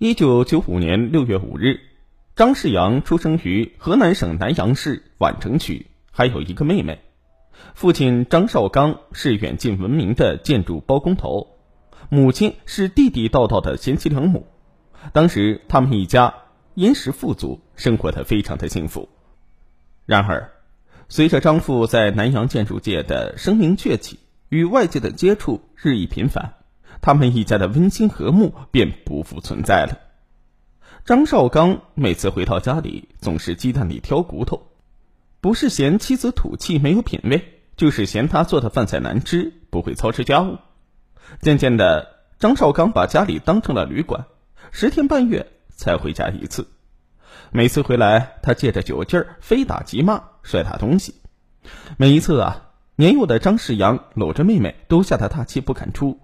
一九九五年六月五日，张世阳出生于河南省南阳市宛城区，还有一个妹妹。父亲张绍刚是远近闻名的建筑包工头，母亲是地地道道的贤妻良母。当时他们一家殷实富足，生活的非常的幸福。然而，随着张父在南阳建筑界的声名鹊起，与外界的接触日益频繁。他们一家的温馨和睦便不复存在了。张绍刚每次回到家里，总是鸡蛋里挑骨头，不是嫌妻子土气没有品味，就是嫌他做的饭菜难吃，不会操持家务。渐渐的，张绍刚把家里当成了旅馆，十天半月才回家一次。每次回来，他借着酒劲儿非打即骂，摔打东西。每一次啊，年幼的张世阳搂着妹妹，都吓得大气不敢出。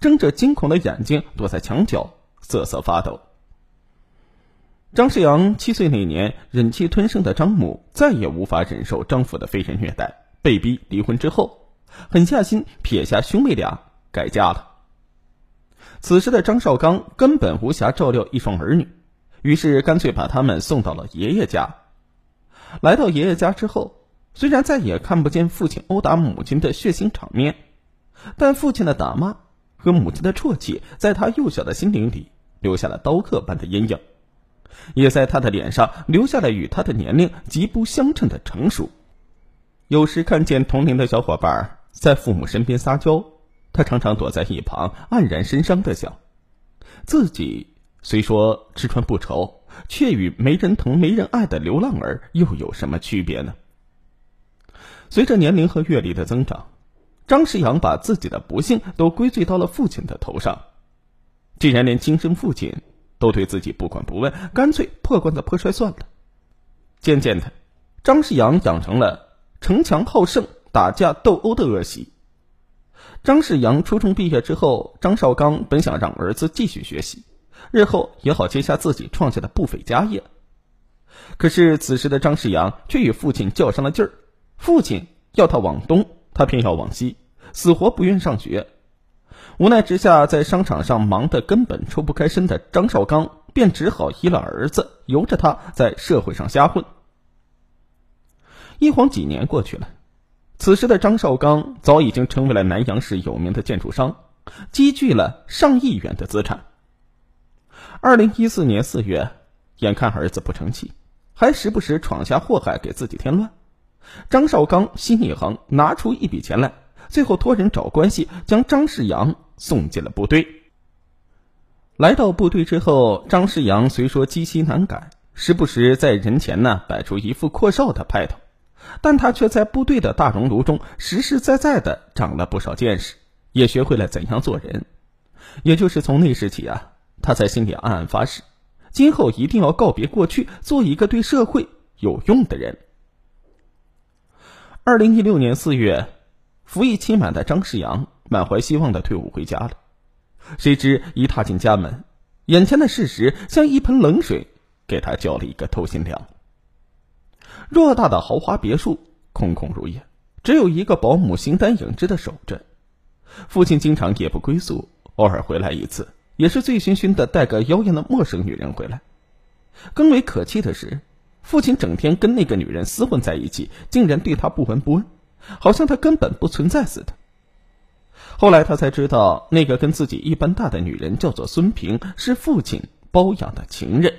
睁着惊恐的眼睛躲在墙角，瑟瑟发抖。张世阳七岁那年，忍气吞声的张母再也无法忍受丈夫的非人虐待，被逼离婚之后，狠下心撇下兄妹俩改嫁了。此时的张绍刚根本无暇照料一双儿女，于是干脆把他们送到了爷爷家。来到爷爷家之后，虽然再也看不见父亲殴打母亲的血腥场面，但父亲的打骂。和母亲的啜泣，在他幼小的心灵里留下了刀刻般的阴影，也在他的脸上留下了与他的年龄极不相称的成熟。有时看见同龄的小伙伴在父母身边撒娇，他常常躲在一旁黯然神伤的想：自己虽说吃穿不愁，却与没人疼没人爱的流浪儿又有什么区别呢？随着年龄和阅历的增长。张世阳把自己的不幸都归罪到了父亲的头上，既然连亲生父亲都对自己不管不问，干脆破罐子破摔算了。渐渐的，张世阳养成了逞强好胜、打架斗殴的恶习。张世阳初中毕业之后，张绍刚本想让儿子继续学习，日后也好接下自己创下的不菲家业。可是此时的张世阳却与父亲较上了劲儿，父亲要他往东，他偏要往西。死活不愿上学，无奈之下，在商场上忙得根本抽不开身的张绍刚，便只好依了儿子，由着他在社会上瞎混。一晃几年过去了，此时的张绍刚早已经成为了南阳市有名的建筑商，积聚了上亿元的资产。二零一四年四月，眼看儿子不成器，还时不时闯下祸害给自己添乱，张绍刚心一横，拿出一笔钱来。最后托人找关系，将张世阳送进了部队。来到部队之后，张世阳虽说积习难改，时不时在人前呢摆出一副阔少的派头，但他却在部队的大熔炉中实实在在的长了不少见识，也学会了怎样做人。也就是从那时起啊，他在心里暗暗发誓，今后一定要告别过去，做一个对社会有用的人。二零一六年四月。服役期满的张世阳满怀希望的退伍回家了，谁知一踏进家门，眼前的事实像一盆冷水给他浇了一个透心凉。偌大的豪华别墅空空如也，只有一个保姆形单影只的守着。父亲经常夜不归宿，偶尔回来一次，也是醉醺醺的带个妖艳的陌生女人回来。更为可气的是，父亲整天跟那个女人厮混在一起，竟然对他不闻不问。好像他根本不存在似的。后来他才知道，那个跟自己一般大的女人叫做孙平，是父亲包养的情人。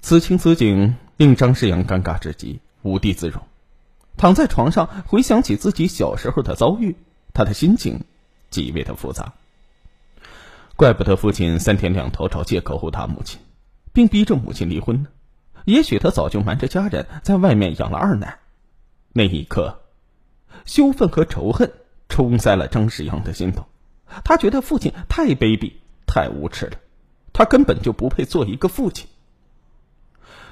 此情此景令张世阳尴尬至极，无地自容。躺在床上回想起自己小时候的遭遇，他的心情极为的复杂。怪不得父亲三天两头找借口殴打母亲，并逼着母亲离婚呢。也许他早就瞒着家人在外面养了二奶。那一刻，羞愤和仇恨冲在了张世阳的心头。他觉得父亲太卑鄙、太无耻了，他根本就不配做一个父亲。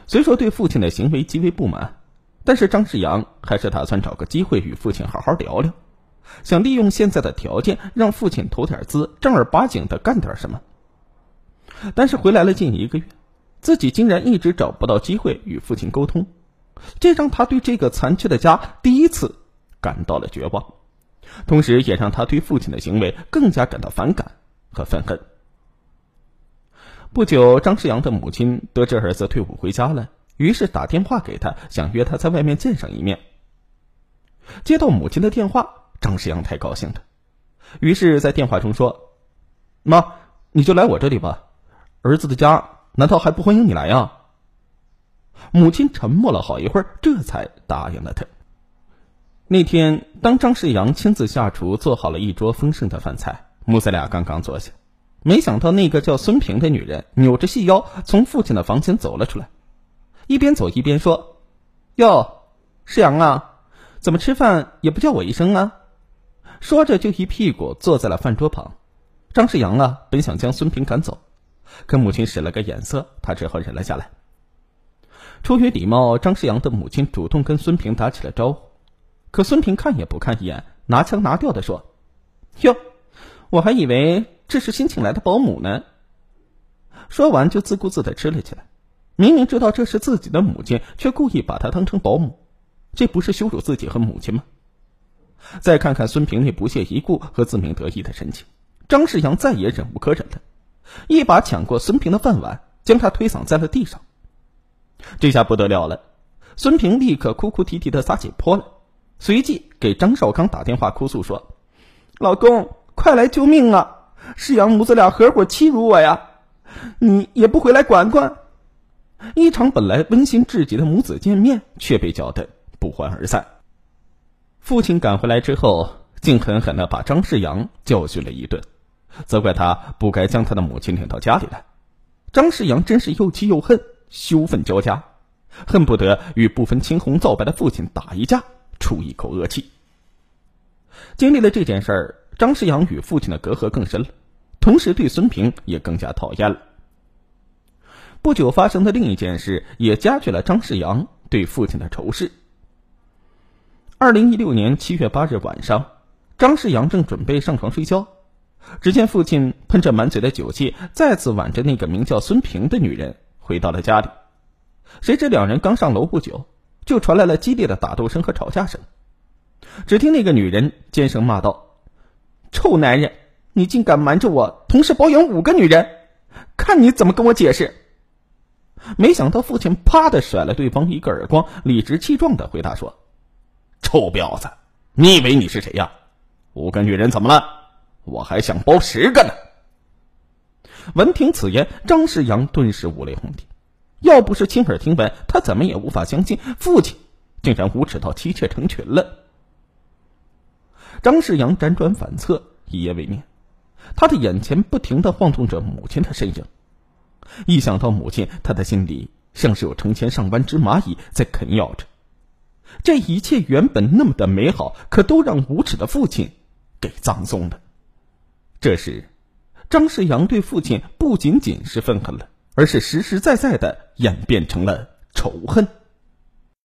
虽说对父亲的行为极为不满，但是张世阳还是打算找个机会与父亲好好聊聊，想利用现在的条件让父亲投点资，正儿八经的干点什么。但是回来了近一个月，自己竟然一直找不到机会与父亲沟通。这让他对这个残缺的家第一次感到了绝望，同时也让他对父亲的行为更加感到反感和愤恨。不久，张世阳的母亲得知儿子退伍回家了，于是打电话给他，想约他在外面见上一面。接到母亲的电话，张世阳太高兴了，于是，在电话中说：“妈，你就来我这里吧，儿子的家难道还不欢迎你来呀？”母亲沉默了好一会儿，这才答应了他。那天，当张世阳亲自下厨做好了一桌丰盛的饭菜，母子俩刚刚坐下，没想到那个叫孙平的女人扭着细腰从父亲的房间走了出来，一边走一边说：“哟，世阳啊。”怎么吃饭也不叫我一声啊！说着就一屁股坐在了饭桌旁。张世阳啊，本想将孙平赶走，跟母亲使了个眼色，他只好忍了下来。出于礼貌，张世阳的母亲主动跟孙平打起了招呼，可孙平看也不看一眼，拿腔拿调的说：“哟，我还以为这是新请来的保姆呢。”说完就自顾自的吃了起来。明明知道这是自己的母亲，却故意把她当成保姆。这不是羞辱自己和母亲吗？再看看孙平那不屑一顾和自鸣得意的神情，张世阳再也忍无可忍了，一把抢过孙平的饭碗，将他推搡在了地上。这下不得了了，孙平立刻哭哭啼啼的撒起泼来，随即给张少刚打电话哭诉说：“老公，快来救命啊！世阳母子俩合伙欺辱我呀，你也不回来管管。”一场本来温馨至极的母子见面，却被搅得。不欢而散。父亲赶回来之后，竟狠狠的把张世阳教训了一顿，责怪他不该将他的母亲领到家里来。张世阳真是又气又恨，羞愤交加，恨不得与不分青红皂白的父亲打一架，出一口恶气。经历了这件事儿，张世阳与父亲的隔阂更深了，同时对孙平也更加讨厌了。不久发生的另一件事，也加剧了张世阳对父亲的仇视。二零一六年七月八日晚上，张世阳正准备上床睡觉，只见父亲喷着满嘴的酒气，再次挽着那个名叫孙平的女人回到了家里。谁知两人刚上楼不久，就传来了激烈的打斗声和吵架声。只听那个女人尖声骂道：“臭男人，你竟敢瞒着我，同时包养五个女人，看你怎么跟我解释！”没想到父亲啪的甩了对方一个耳光，理直气壮的回答说。臭婊子，你以为你是谁呀？五个女人怎么了？我还想包十个呢。闻听此言，张世阳顿时五雷轰顶。要不是亲耳听闻，他怎么也无法相信父亲竟然无耻到妻妾成群了。张世阳辗转反侧，一夜未眠。他的眼前不停的晃动着母亲的身影，一想到母亲，他的心里像是有成千上万只蚂蚁在啃咬着。这一切原本那么的美好，可都让无耻的父亲给葬送了。这时，张世阳对父亲不仅仅是愤恨了，而是实实在在的演变成了仇恨。